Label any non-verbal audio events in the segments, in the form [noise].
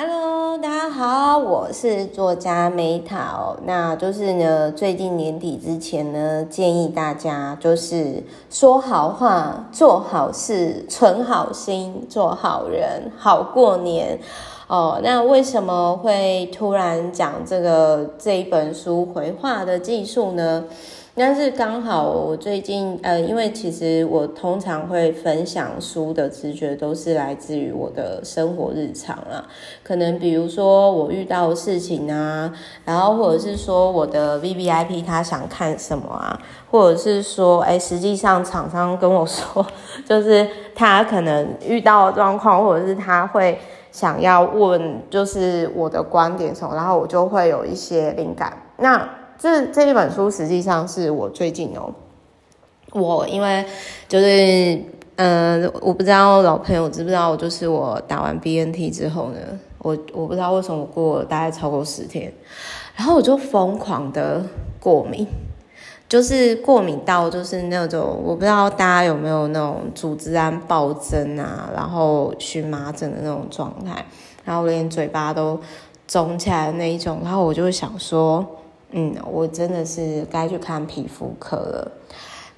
Hello，大家好，我是作家梅桃。那就是呢，最近年底之前呢，建议大家就是说好话，做好事，存好心，做好人，好过年哦。那为什么会突然讲这个这一本书回话的技术呢？但是刚好我最近呃，因为其实我通常会分享书的直觉都是来自于我的生活日常啊，可能比如说我遇到事情啊，然后或者是说我的 VVIP 他想看什么啊，或者是说哎，实际上厂商跟我说，[laughs] 就是他可能遇到的状况，或者是他会想要问，就是我的观点什么，然后我就会有一些灵感。那这这一本书实际上是我最近哦，我因为就是嗯、我不知道老朋友知不知道，就是我打完 BNT 之后呢，我我不知道为什么过了大概超过十天，然后我就疯狂的过敏，就是过敏到就是那种我不知道大家有没有那种组织胺暴增啊，然后荨麻疹的那种状态，然后连嘴巴都肿起来的那一种，然后我就会想说。嗯，我真的是该去看皮肤科了。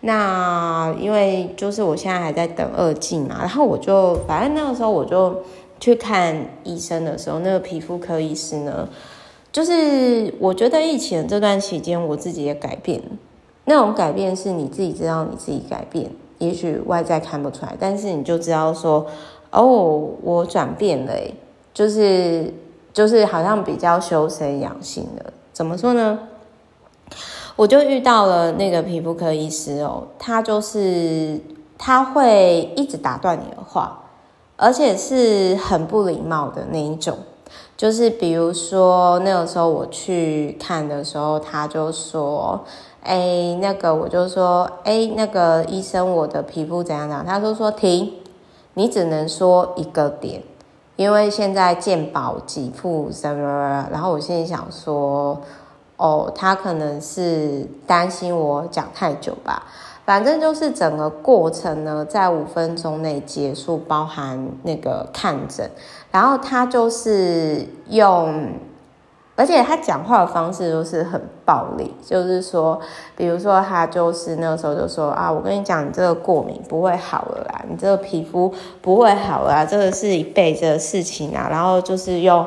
那因为就是我现在还在等二剂嘛，然后我就反正那个时候我就去看医生的时候，那个皮肤科医师呢，就是我觉得疫情这段期间，我自己也改变。那种改变是你自己知道你自己改变，也许外在看不出来，但是你就知道说，哦，我转变了，就是就是好像比较修身养性的。怎么说呢？我就遇到了那个皮肤科医师哦，他就是他会一直打断你的话，而且是很不礼貌的那一种。就是比如说那个时候我去看的时候，他就说：“哎，那个我就说，哎，那个医生，我的皮肤怎样怎样？”他就说：“停，你只能说一个点。”因为现在鉴宝给付什么，然后我心里想说，哦，他可能是担心我讲太久吧。反正就是整个过程呢，在五分钟内结束，包含那个看诊，然后他就是用。而且他讲话的方式都是很暴力，就是说，比如说他就是那个时候就说啊，我跟你讲，你这个过敏不会好了啦，你这个皮肤不会好了啦，这个是一辈子的事情啊。然后就是用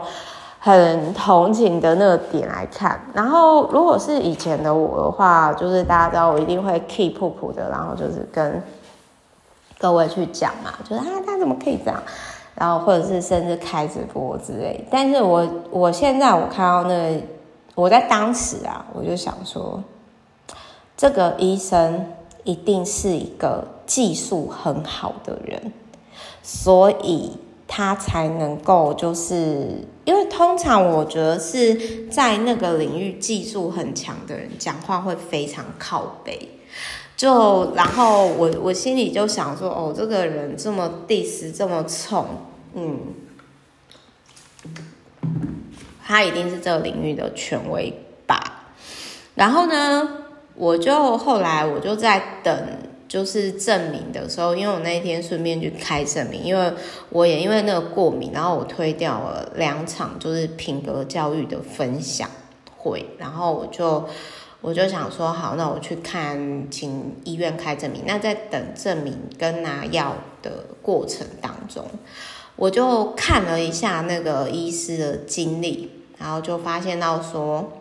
很同情的那个点来看。然后如果是以前的我的话，就是大家知道我一定会 keep 噗噗的，然后就是跟各位去讲嘛，就是啊，他怎么可以这样？然后或者是甚至开直播之类，但是我我现在我看到那，我在当时啊，我就想说，这个医生一定是一个技术很好的人，所以他才能够就是，因为通常我觉得是在那个领域技术很强的人讲话会非常靠北。就然后我我心里就想说，哦，这个人这么 diss 这么冲，嗯，他一定是这个领域的权威吧。然后呢，我就后来我就在等，就是证明的时候，因为我那一天顺便去开证明，因为我也因为那个过敏，然后我推掉了两场就是品格教育的分享会，然后我就。我就想说，好，那我去看，请医院开证明。那在等证明跟拿药的过程当中，我就看了一下那个医师的经历，然后就发现到说，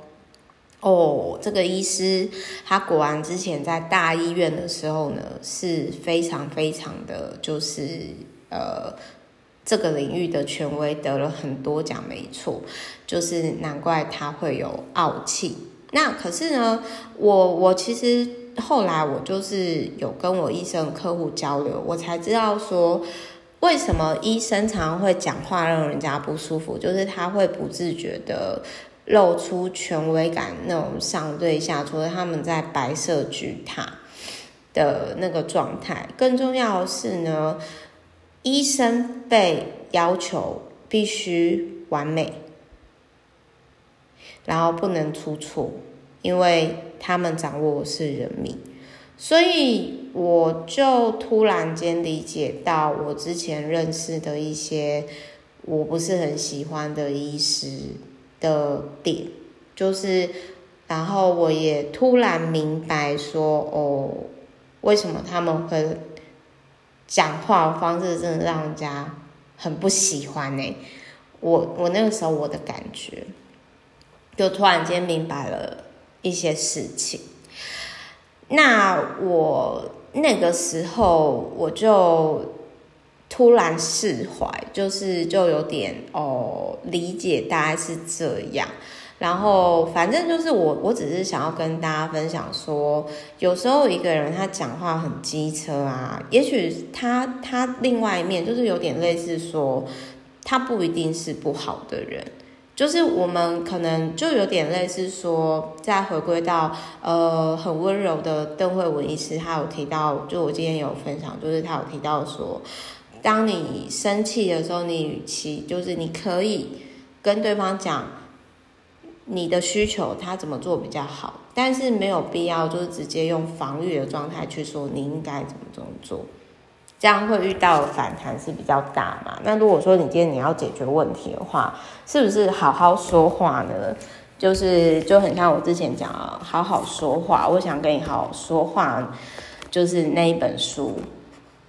哦，这个医师他果然之前在大医院的时候呢，是非常非常的，就是呃，这个领域的权威，得了很多奖，没错，就是难怪他会有傲气。那可是呢，我我其实后来我就是有跟我医生客户交流，我才知道说，为什么医生常会讲话让人家不舒服，就是他会不自觉的露出权威感那种上对下，除了他们在白色巨塔的那个状态，更重要的是呢，医生被要求必须完美。然后不能出错，因为他们掌握的是人命，所以我就突然间理解到我之前认识的一些我不是很喜欢的医师的点，就是，然后我也突然明白说，哦，为什么他们会讲话方式真的让人家很不喜欢呢？我我那个时候我的感觉，就突然间明白了一些事情。那我那个时候我就突然释怀，就是就有点哦理解大概是这样。然后反正就是我我只是想要跟大家分享说，有时候一个人他讲话很机车啊，也许他他另外一面就是有点类似说。他不一定是不好的人，就是我们可能就有点类似说，再回归到呃很温柔的邓惠文医师，他有提到，就我今天有分享，就是他有提到说，当你生气的时候，你与其就是你可以跟对方讲你的需求，他怎么做比较好，但是没有必要就是直接用防御的状态去说你应该怎么怎么做。这样会遇到反弹是比较大嘛？那如果说你今天你要解决问题的话，是不是好好说话呢？就是就很像我之前讲啊，好好说话。我想跟你好好说话，就是那一本书，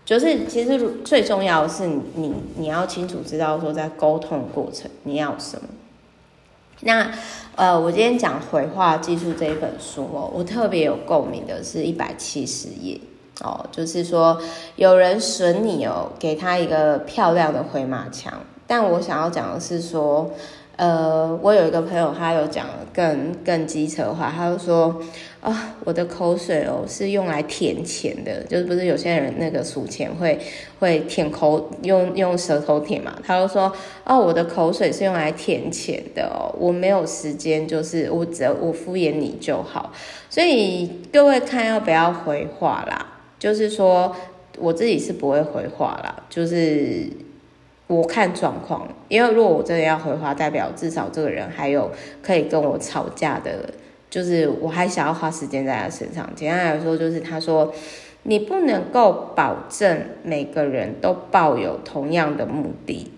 就是其实最重要的是你你要清楚知道说在沟通过程你要什么。那呃，我今天讲回话技术这一本书哦，我特别有共鸣的是一百七十页。哦，就是说有人损你哦，给他一个漂亮的回马枪。但我想要讲的是说，呃，我有一个朋友，他有讲更更机车的话，他就说啊，我的口水哦是用来舔钱的，就是不是有些人那个数钱会会舔口用用舌头舔嘛？他就说哦，我的口水是用来舔钱的哦，我没有时间，就是我只我敷衍你就好。所以各位看要不要回话啦？就是说，我自己是不会回话啦，就是我看状况，因为如果我真的要回话，代表至少这个人还有可以跟我吵架的，就是我还想要花时间在他身上。简单来说，就是他说，你不能够保证每个人都抱有同样的目的。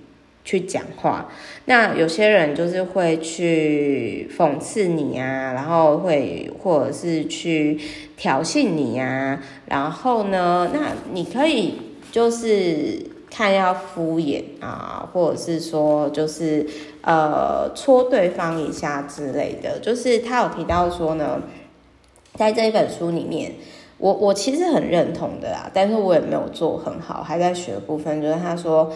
去讲话，那有些人就是会去讽刺你啊，然后会或者是去挑衅你啊，然后呢，那你可以就是看要敷衍啊，或者是说就是呃戳对方一下之类的。就是他有提到说呢，在这一本书里面，我我其实很认同的啦，但是我也没有做很好，还在学的部分，就是他说。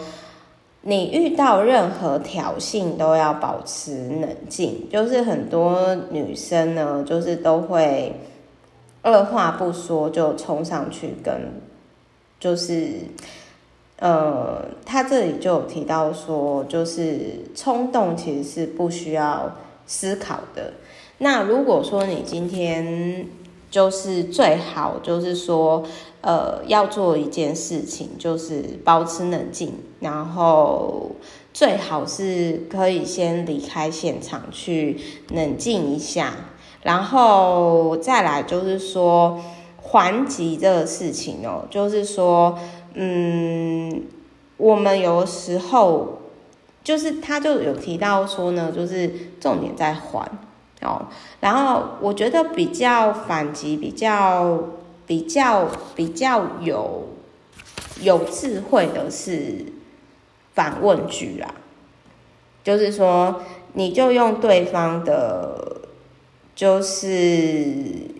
你遇到任何挑衅都要保持冷静，就是很多女生呢，就是都会二话不说就冲上去跟，就是，呃，他这里就有提到说，就是冲动其实是不需要思考的。那如果说你今天就是最好就是说。呃，要做一件事情，就是保持冷静，然后最好是可以先离开现场去冷静一下，然后再来就是说还击这个事情哦，就是说，嗯，我们有时候就是他就有提到说呢，就是重点在还哦，然后我觉得比较反击比较。比较比较有有智慧的是反问句啦，就是说，你就用对方的，就是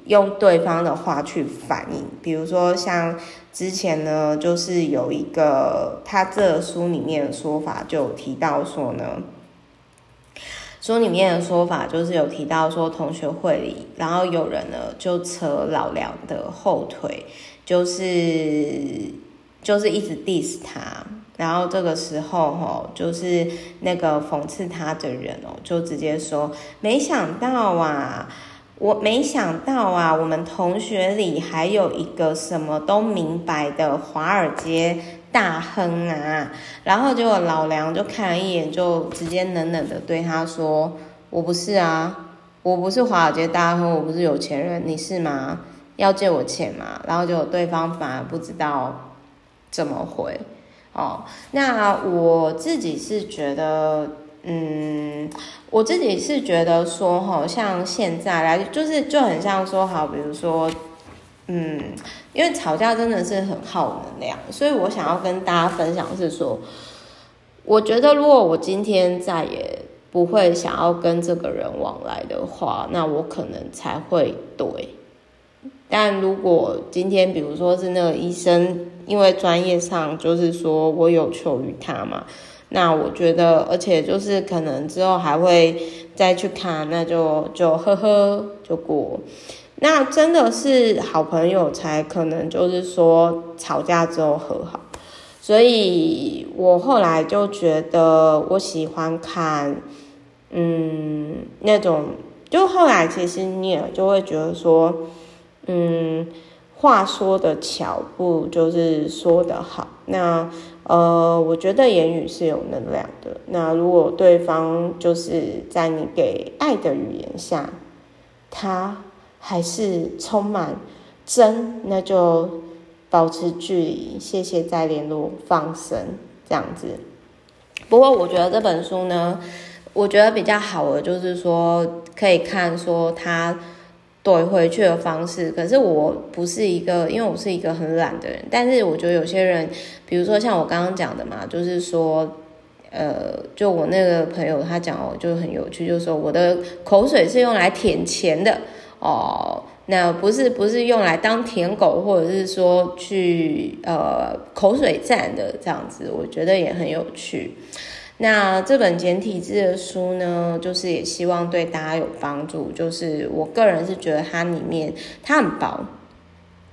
用对方的话去反应。比如说，像之前呢，就是有一个他这书里面的说法，就提到说呢。书里面的说法就是有提到说，同学会里，然后有人呢就扯老梁的后腿，就是就是一直 diss 他，然后这个时候吼，就是那个讽刺他的人哦，就直接说，没想到啊，我没想到啊，我们同学里还有一个什么都明白的华尔街。大亨啊，然后结果老梁就看了一眼，就直接冷冷的对他说：“我不是啊，我不是华尔街大亨，我不是有钱人，你是吗？要借我钱吗？”然后结果对方反而不知道怎么回，哦，那我自己是觉得，嗯，我自己是觉得说，哈，像现在来，就是就很像说，好，比如说，嗯，因为吵架真的是很耗能量，所以我想要跟大家分享是说，我觉得如果我今天再也不会想要跟这个人往来的话，那我可能才会对。但如果今天，比如说是那个医生，因为专业上就是说我有求于他嘛，那我觉得，而且就是可能之后还会再去看，那就就呵呵就过。那真的是好朋友才可能就是说吵架之后和好。所以我后来就觉得我喜欢看，嗯，那种就后来其实你也就会觉得说。嗯，话说的巧，不就是说的好？那呃，我觉得言语是有能量的。那如果对方就是在你给爱的语言下，他还是充满真，那就保持距离，谢谢再联络，放生这样子。不过我觉得这本书呢，我觉得比较好的就是说，可以看说他。怼回去的方式，可是我不是一个，因为我是一个很懒的人。但是我觉得有些人，比如说像我刚刚讲的嘛，就是说，呃，就我那个朋友他讲哦，就很有趣，就是说我的口水是用来舔钱的哦，那不是不是用来当舔狗，或者是说去呃口水战的这样子，我觉得也很有趣。那这本简体字的书呢，就是也希望对大家有帮助。就是我个人是觉得它里面它很薄，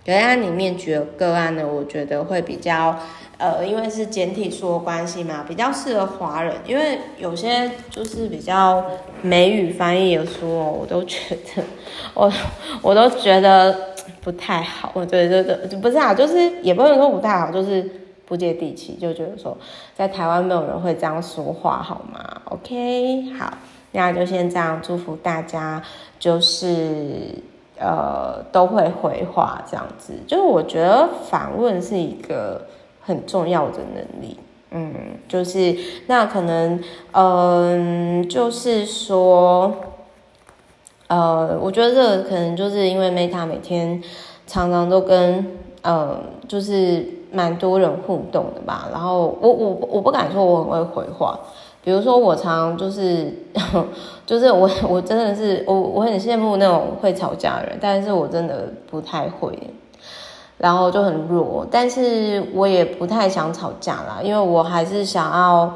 可是它里面举的个案呢，我觉得会比较呃，因为是简体书的关系嘛，比较适合华人。因为有些就是比较美语翻译的书哦，我都觉得我我都觉得不太好。我觉得这这不是啊，就是也不能说不太好，就是。不接地气，就觉得说在台湾没有人会这样说话，好吗？OK，好，那就先这样，祝福大家，就是呃都会回话这样子。就是我觉得反问是一个很重要的能力，嗯，就是那可能嗯、就是说呃，我觉得这个可能就是因为 Meta 每天常常都跟嗯、就是。蛮多人互动的吧，然后我我我不敢说我很会回话，比如说我常就是 [laughs] 就是我 [laughs] 我真的是我我很羡慕那种会吵架的人，但是我真的不太会，然后就很弱，但是我也不太想吵架啦，因为我还是想要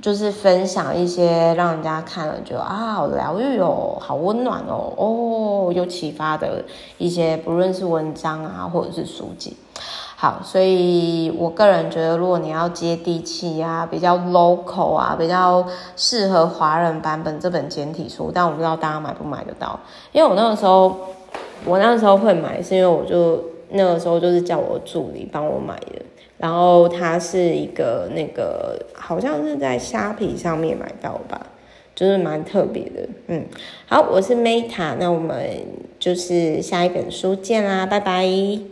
就是分享一些让人家看了就啊好疗愈哦，好温暖哦，哦有启发的一些不论是文章啊或者是书籍。好，所以我个人觉得，如果你要接地气啊，比较 local 啊，比较适合华人版本这本简体书，但我不知道大家买不买得到。因为我那个时候，我那个时候会买，是因为我就那个时候就是叫我助理帮我买的。然后它是一个那个，好像是在虾皮上面买到吧，就是蛮特别的。嗯，好，我是 Meta，那我们就是下一本书见啦，拜拜。